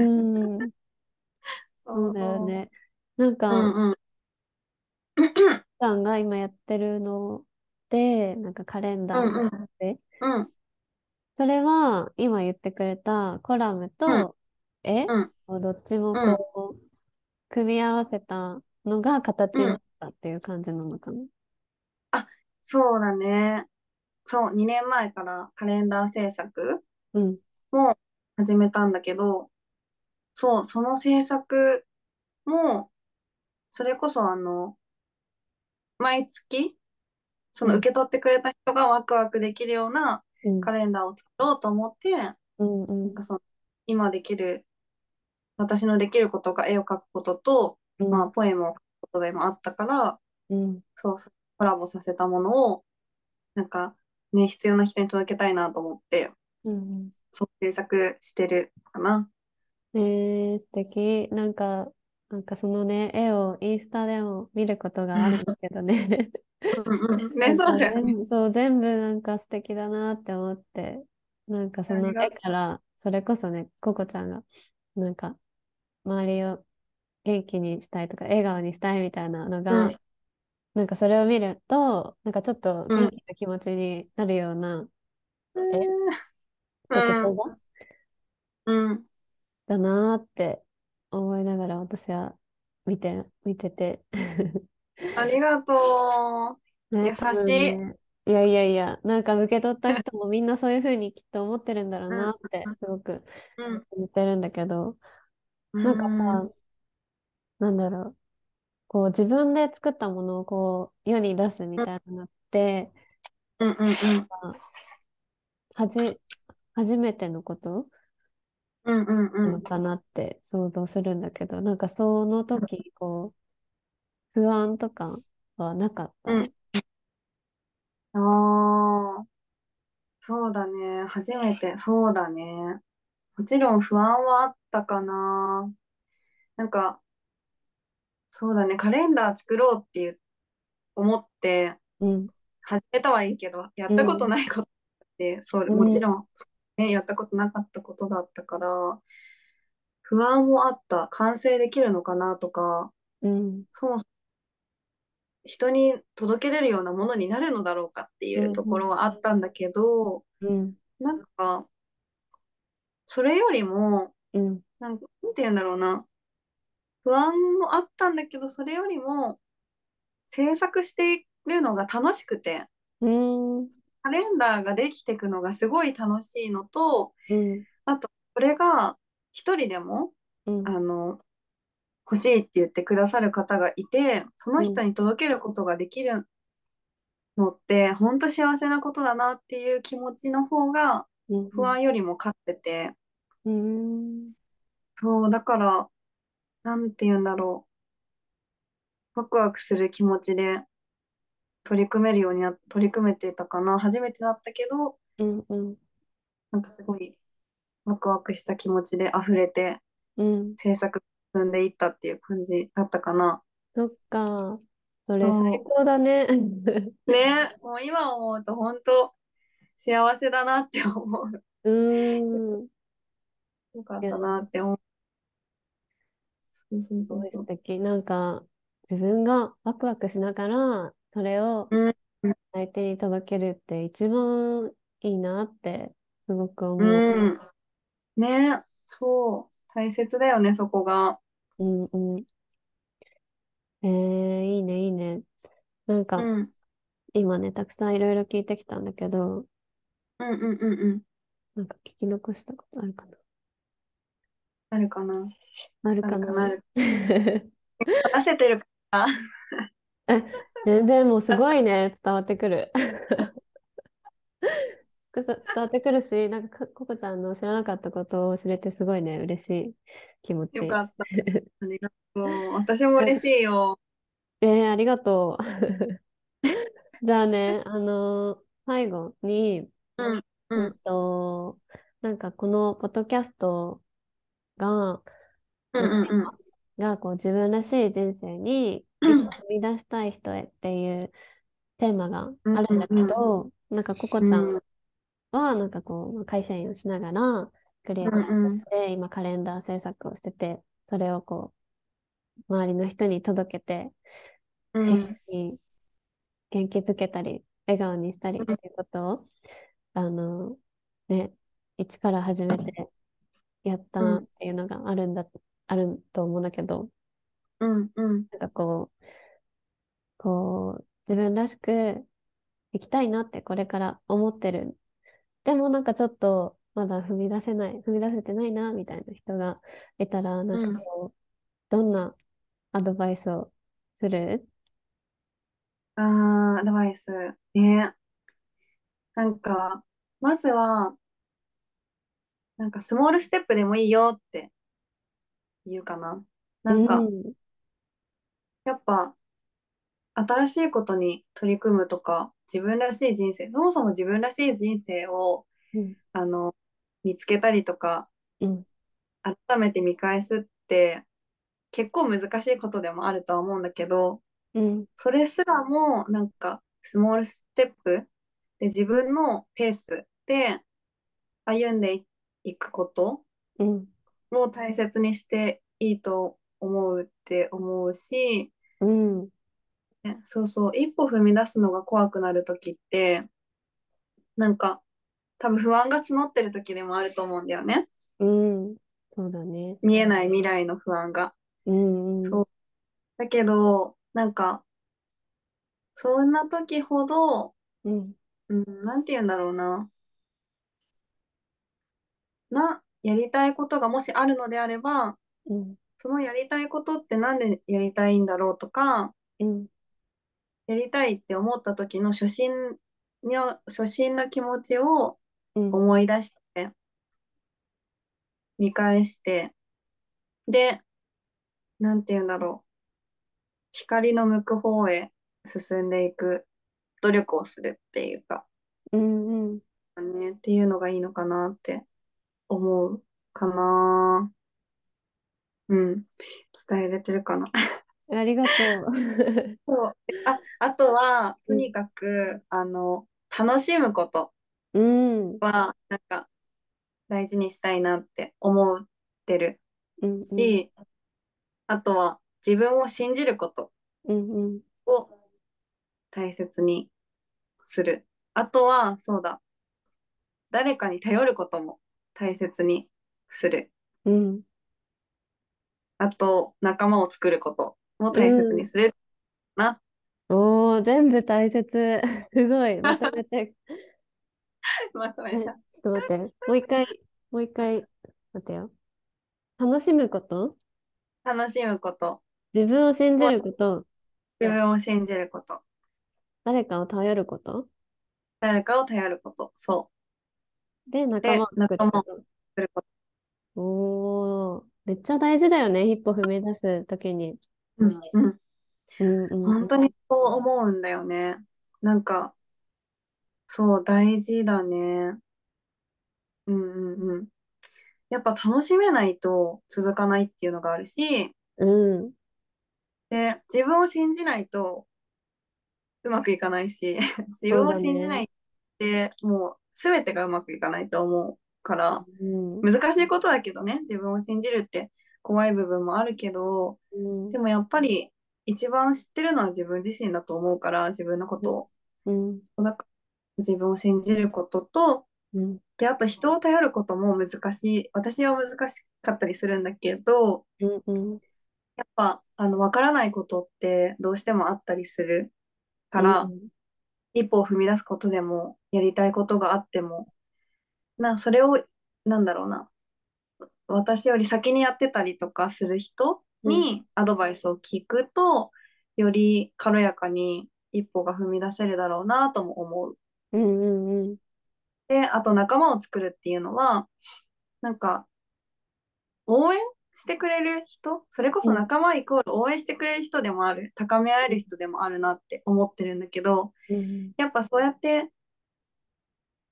ん。そうだよそね。なんう。うか、んうん。さんが今やってるので、なんかカレンダーとかうんうん。で、うん。それは今言ってくれたコラムうん。と絵うん。をどっちもうん。こう、組み合わせたのが形になっうん。たっていう感じなのかな？あ、そうだね。そう、2年前からカレンダー制作うん。も始めたんだけど、そう、その制作も、それこそあの、毎月、そうん。の受け取ってくれた人がワクワクできるようなうん。カレンダーを作ろうと思って、なうん。うん。んかその、今できる、私のできることが絵を描くことと、まあ、うん。ポエムを書くことでもあったから、うん。そうそう、コラボさせたものを、なんか、ね、必要な人に届けたいなと思って、うん。そう制作してるかな。えー、素敵。なんか、なんかそのね、絵をインスタでも見ることがあるんだけどね。ね、そうだよね。全部、そう、全部なんか素敵だなって思って、なんかその絵から、それこそね、ココちゃんが、なんか、周りを元気にしたいとか、笑顔にしたいみたいなのう。うん。が、なんかそれを見ると、なんかちょっとうん。元気な気持ちになるような絵うん。言葉うん。だなーって思いながら私は見て、見てて。ありがとう。ね、優多しい。いやいやいや、なんか受け取った人もみんなそういうふうにきっと思ってるんだろううん。なってすごくうん。思ってるんだけど、うなんかん。さ、なんだろう、こう自分で作ったものをこう世に出すみうん。たいなのって、うん。うん。まあはじ、初めてのこと。なのかなって想像するんだけど、なんかその時、こう、不安とかはなかった？うん。ああ、そうだね。初めて。そうだね。もちろん不安はあったかな。なんか、そうだね。カレンダー作ろうっていう思ってうん、始めたはいいけど、やったことうん、ないことって、それ、うん、もちろん、ね、やったことなかったことだったから、不安もあった。完成できるのかなとか、うん、そもそも人に届けれるようなものになるのだろうかってうん、いうところうん、はあったんだけど、うん、なんか、それよりも、うん、なんか、なんて言うんだろうな。不安もあったんだけど、それよりも制作しているのが楽しくて、うん、カレンダーができていくのがすごい楽しいのと、うん、あと、これが一人でも、うん、あの、欲しいって言ってくださる方がいて、そのうん、人に届けることができるのって、本当幸せなことだなっていう気持ちの方がうん、不安よりも勝ってて、うん、そう、だから、なんて言うんだろう。ワクワクする気持ちで取り組めるようにな、取り組めてたかな。初めてだったけど、うん、うん、なんかすごいワクワクした気持ちで溢れてうん。制作進んでいったっていう感じだったかな。そっか。それ最そ高だね。う。ね、もう今思うと本当幸せだなって思う。うーん。よかったなって思う。そうそうそうそう。素敵。なんか、自分がワクワクしながら、それをうん。相手に届けるって一番いいなって、すすごく思う。うん。ね、そう。大切だよね、そこが。うんうん。えー、いいね、いいね。なんか、うん。今ね、たくさんいろいろ聞いてきたんだけど、うんうんうんうん。なんか聞き残したことあるかあるかな？なあるかな？あるかな？ある話 せてるかえ、全然もうすごいね、伝わってくる。伝わってくるし、なんか、かココちゃんの知らなかったことを知れてすごいね、嬉しい気持ち。よかった。ありがとう。私も嬉しいよ。えー、ありがとう。じゃあね、あのー最後に、うん。ううんん。と、なんかこのポッドキャストが、うんうんうん。がこう自分らしい人生に一歩踏み出したい人へっていうテーマがあるんだけど、なんかココちゃんうんはなんかこう会社員をしながらクリエイターとして今カレンダー制作をしてて、それをこう周りの人に届けてうん。元気に元気づけたり笑顔にしたりっていうことをあのね一から始めてやったっていうのがあるんだ、あると思うんだけどうんうん。なんかこうこう自分らしく生きたいなってこれから思ってるでもなんかちょっとまだ踏み出せない踏み出せてないなみたいな人がいたらなんかこう、どんなアドバイスをする？あー、アドバイス。ね。なんか、まずは、なんかスモールステップでもいいよって言うかな。なんか、うんやっぱ、新しいことに取り組むとか、自分らしい人生、そもそも自分らしい人生を、うん。あの、見つけたりとか、うん。改めて見返すって、結構難しいことでもあるとは思うんだけど、うん。それすらも、なんか、スモールステップで自分のペースで歩んでいくことうん。も大切にしていいと思うって思うし、うんねそうそう、一歩踏み出すのが怖くなるときって、なんか、多分不安が募ってる時でもあると思うんだよね。うんそうだね見えない未来の不安が。うんうんそう。だけど、なんか、そんな時ほど、うんうん、なんて言うんだろうな。な、やりたいことがもしあるのであれば、うんそのやりたいことってなんでやりたいんだろうとか、うんやりたいって思った時の初心の、初心の気持ちをうん思い出して、見返して、で、なんて言うんだろう。光の向く方へ進んでいく努力をするっていうか、うんうんね、っていうのがいいのかなって思うかな。うん。伝えれてるかな。ありがとう。そう。あ、あとは、うん。とにかく、あの、楽しむことうん。は、なんか、大事にしたいなって思ってるうん。し、あとは、自分を信じることうんうん。を大切にする。あとは、そうだ、誰かに頼ることも大切にする。うん。あと、仲間を作ることも大切にする。な。おー全部大切 すごいまとめて まとめえちょた。っと待ってもう一回もう一回待ってよ楽しむこと？楽しむこと。自分を信じること自分を信じること。誰かを頼ること？誰かを頼ること。そで仲間を作る仲間をことう。すること。おーめっちゃ大事だよね一歩踏み出すときに本当にそう思うんだよね。なんか、そう、大事だね。うんうんうん。やっぱ楽しめないと続かないっていうのがあるし、うん。で、自分を信じないとうまくいかないし、自分を信じないってもう全てがうまくいかないと思うから、うん。難しいことだけどね、自分を信じるって怖い部分もあるけど、うん。でもやっぱり一番知ってるのは自分自身だと思うから、自分のことを。うん。だから自分を信じることと、うん。で、あと人を頼ることも難しい。私は難しかったりするんだけど、うんうん。やっぱ、あの、わからないことってどうしてもあったりするかうら、ん。一歩を踏み出すことでも、やりたいことがあっても、な、それを、なんだろうな、私より先にやってたりとかする人にアドバイスを聞くと、より軽やかに一歩が踏み出せるだろうなとも思う。うんうんうん。で、あと仲間を作るっていうのは、なんか、応援してくれる人、それこそ仲間イコール応援してくれる人でもある、高め合える人でもあるなって思ってるんだけど、うん。やっぱそうやって、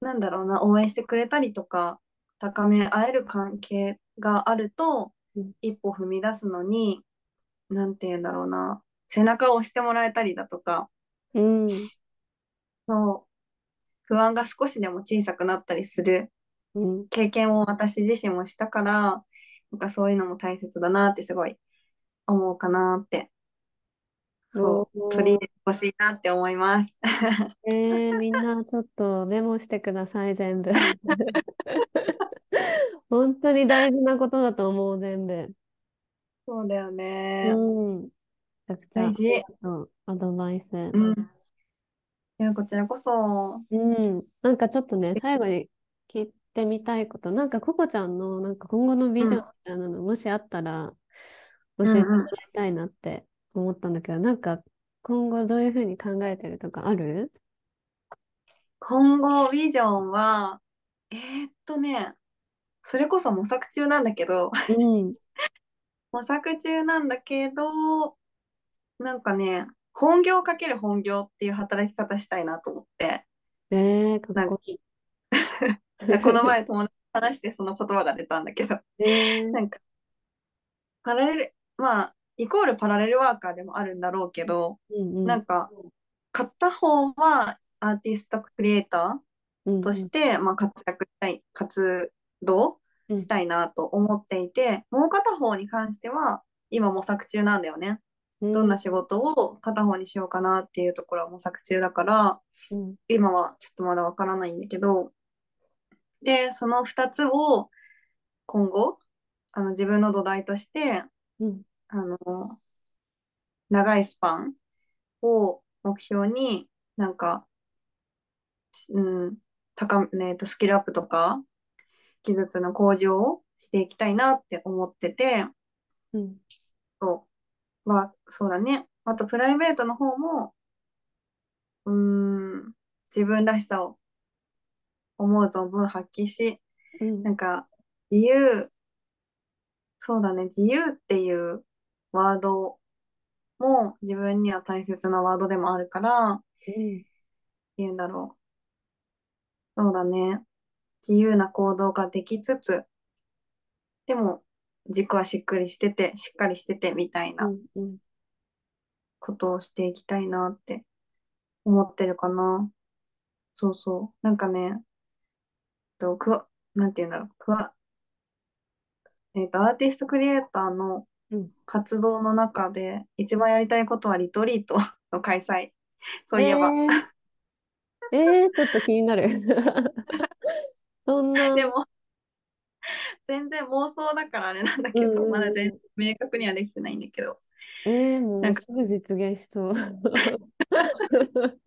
なんだろうな、応援してくれたりとか、高め合える関係があるとうん、一歩踏み出すのに、なんて言うんだろうな、背中を押してもらえたりだとか、うん。そう、不安が少しでも小さくなったりするうん。経験を私自身もしたから、なんかそういうのも大切だなってすごい思うかなって、そう、取り入れてほしいなって思います。えー、みんなちょっとメモしてください、全部。本当に大事なことだと思う、全部。そうだよね。うん。めちゃくちゃ大事うアドバイス。うん。いや、こちらこそ。うん。なんかちょっとね、最後に聞いてみたいこと、なんかココちゃんのなんか今後のビジョンみたいなの、もしあったら教えてもらいたいなって思ったんだけど、なんか今後どういうふうに考えてるとかある？今後ビジョンは、えーっとね、それこそ模索中なんだけど、うん。模索中なんだけど、なんかね、本業かける本業っていう働き方したいなと思って、えー、かっこいい。この前友達と話してその言葉が出たんだけど、えー、なんか、パラレル、まあ、イコールパラレルワーカーでもあるんだろうけど、うんうん。なんか、片方はアーティストクリエイタうんうんーとして、まあ、活躍したい、活動う？ん。したいなと思っていて、もう片方に関しては、今模索中なんだよね。どんな仕事を片方にしようかなっていうところは模索中だから、うん。今はちょっとまだわからないんだけど、で、その2つを今後、あの自分の土台として、うん。あの、長いスパンを目標に、なんか、うん、高め、えっと、スキルアップとか、技術の向上をしていきたいなって思ってて、うんそう、まあ、そうだね。あと、プライベートの方も、うーん、自分らしさを思う存分発揮し、うんなんか、自由、そうだね、自由っていうワードも自分には大切なワードでもあるから、ってうんいうんだろう。そうだね。自由な行動ができつつ、でも軸はしっかりしてて、しっかりしててみたいなことをしていきたいなって思ってるかな。そうそう。なんかね、とくわ、なんて言うんだろう。くわ、えっと、アーティストクリエイターのうん活動の中で一番やりたいことはリトリート の開催。そういえば。えー、えーちょっと気になる。そんな、でも、全然妄想だからあれなんだけど、うんまだ全然明確にはできてないんだけど。えー、もなんかうすぐ実現しそう。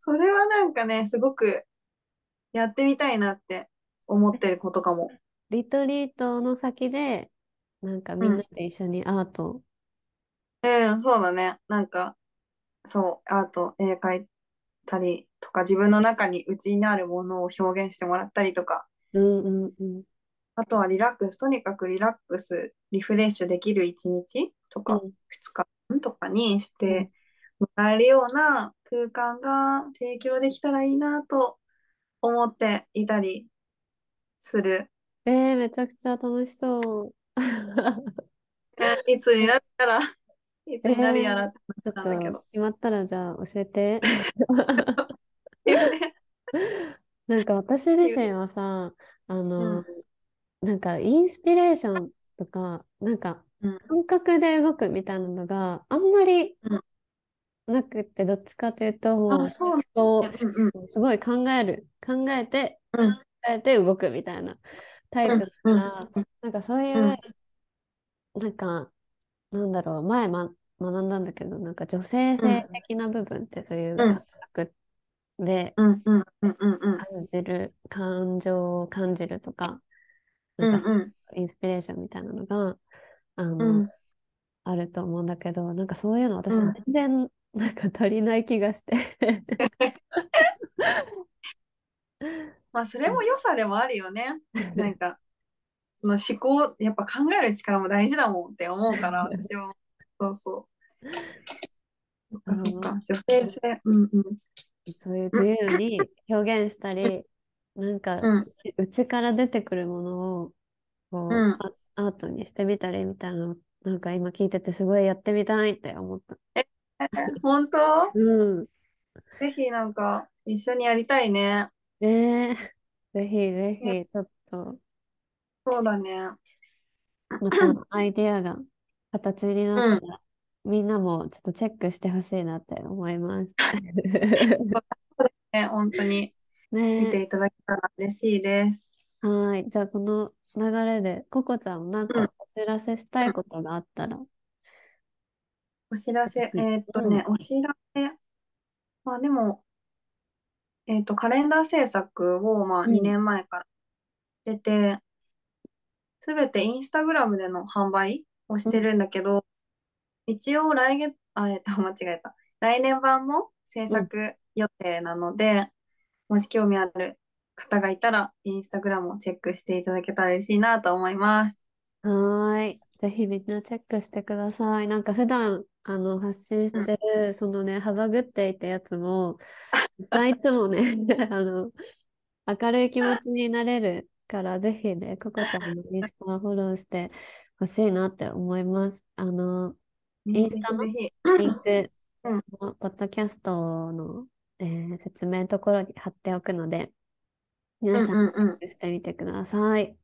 それはなんかね、すごくやってみたいなって思ってることかも。リトリートの先で、なんかみんなで一緒にアート。うん、そうだね。なんか、そう、アート、絵描いたりとか、自分の中に内にあるものを表現してもらったりとか、うんうんうん。あとはリラックス、とにかくリラックス、リフレッシュできる一日とか、うん2日間とかにしてもらえるような空間が提供できたらいいなと思っていたりする。えー、めちゃくちゃ楽しそう。え いつになったら、いつになるやらってちょっ話なんだけど。と決まったらじゃあ教えて。ね なんか私自身はさ、あの、うん。なんかインスピレーションとか、なんかうん。感覚で動くみたいなのがあんまりなくって、どっちかというと、もうすごい考える。考えてうん。考えて動くみたいなタイプだから、なんかそういう、うん。なんかなんだろう前、ま、学んだんだけどなんか女性性的な部分ってそういううん。感覚でうんうんうんうんうん。感じる、感情を感じるとかなんかインスピレーションみたいなのがあうの、ん。あると思うんだけどなんかそういうの私うん。全然なんか足りない気がして。まあそれも良さでもあるよね。なんかその思考やっぱ考える力も大事だもんって思うから 私はそうそう。そっかそっか。女性性。うんうん。そういう自由に表現したり、なんかうん。内から出てくるものをこう、うん。あアートにしてみたりみたいなのなんか今聞いててすごいやってみたいって思った。本当？うん。ぜひなんか一緒にやりたいね。ね。え、ぜひぜひちょっとそうだね。またアイデアが形になったら、みんなもちょっとチェックしてほしいなって思います。ね 本当に見てねいただけたら嬉しいです。え、はい。じゃあこの流れでココちゃんなんうんかお知らせしたいことがあったら。お知らせ、えうんーっとね、お知らせ。まあでも、えーっと、カレンダー制作をまあうん2年前から出て、すべてインスタグラムでの販売をしてるんだけど、一応来月、あ、えっと、間違えた。来年版も制作予定なので、もし興味ある方がいたら、インスタグラムをチェックしていただけたら嬉しいなと思います。はーい。ぜひみんなチェックしてください。なんか普段あの発信してる、そのね、はばぐっていたやつも、いつもね、あの、明るい気持ちになれるから、ぜひね、ココちゃんのインスタフォローしてほしいなって思います。あの、インスタの。リンクポッドキャストの、えー説明のところに貼っておくので、皆さんチェックしてみてください。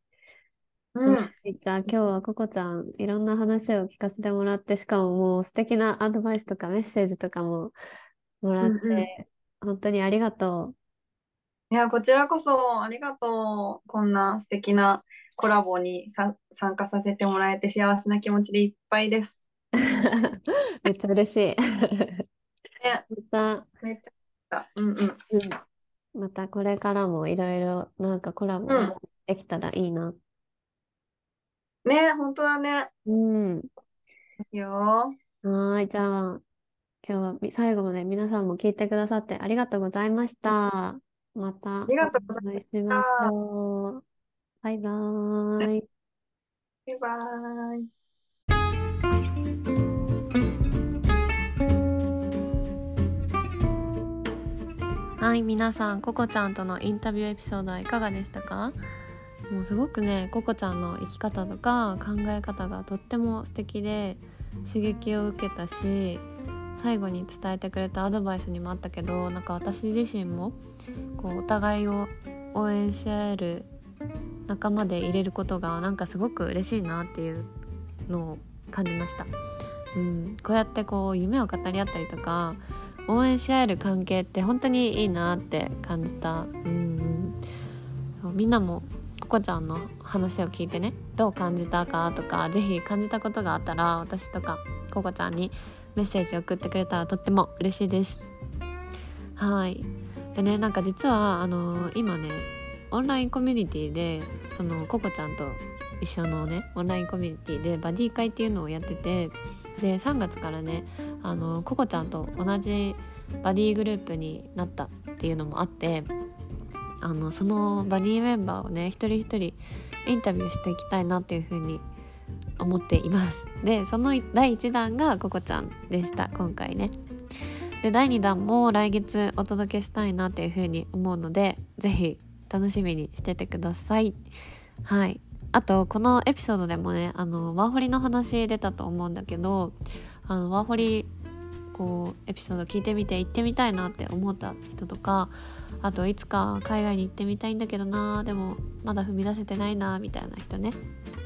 じゃあ今日はココちゃんいろんな話を聞かせてもらってしかももう素敵なアドバイスとかメッセージとかももらっうんうんて本当にありがといや、こちらこそありがとう。こんな素敵なコラボにさ参加させてもらえて幸せな気持ちでいっぱいです。う。めっちゃ嬉しい。ね、また、めっちゃ、うんうん。うん、またこれからもいろいろなんかコラボうんできたらいいな。ね、本当だね。うん。いいよ。はーい、じゃあ今日はみ最後まで皆さんも聞いてくださってありがとうございました。またりがとうございしましょう。バイバーイ。バイバーイ。はい、皆さん、ココちゃんとのインタビューエピソードはいかがでしたか？もうすごくね、ココちゃんの生き方とか考え方がとっても素敵で刺激を受けたし最後に伝えてくれたアドバイスにもあったけどなんか私自身もこうお互いを応援し合える仲間で入れることがなんかすごく嬉しいなっていうのを感じました。うん、こうやってこう夢を語り合ったりとか応援し合える関係って本当にいいなって感じた、うん、みんなもココちゃんの話を聞いてねどう感じたかとかぜひ感じたことがあったら私とかココちゃんにメッセージ送ってくれたらとっても嬉しいです。はい。でねなんか実はあの今ねオンラインコミュニティでそのココちゃんと一緒のねオンラインコミュニティでバディ会っていうのをやっててで3月からねあのココちゃんと同じバディグループになったっていうのもあってあのそのバディメンバーをね一人一人インタビューしていきたいなっていうふうに思っています。でその第1弾がココちゃんでした。今回ね。で第2弾も来月お届けしたいなっていうふうに思うのでぜひ楽しみにしててください。はい。あとこのエピソードでもねあのワーホリの話出たと思うんだけどあのワーホリこうエピソード聞いてみて行ってみたいなって思った人とかあといつか海外に行ってみたいんだけどなでもまだ踏み出せてないなみたいな人ね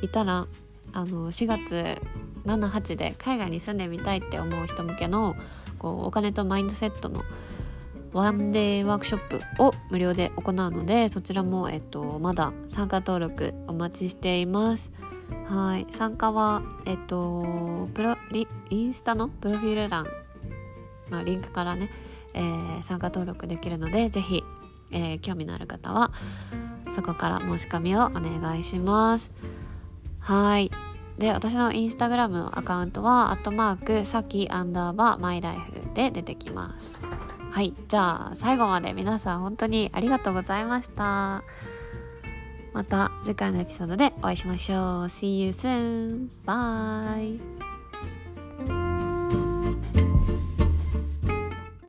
いたらあの4月78で海外に住んでみたいって思う人向けのこうお金とマインドセットのワンデーワークショップを無料で行うのでそちらも、えっと、まだ参加登録お待ちしています。はい。参加はえっとプロリインスタのプロフィール欄のリンクからね、えー、参加登録できるので是非、えー、興味のある方はそこから申し込みをお願いします。はい。で私のインスタグラムのアカウントはアットマークさきアンダーバーマイライフで出てきます。はい。じゃあ最後まで皆さん本当にありがとうございました。また次回のエピソードでお会いしましょう。See you soon! Bye!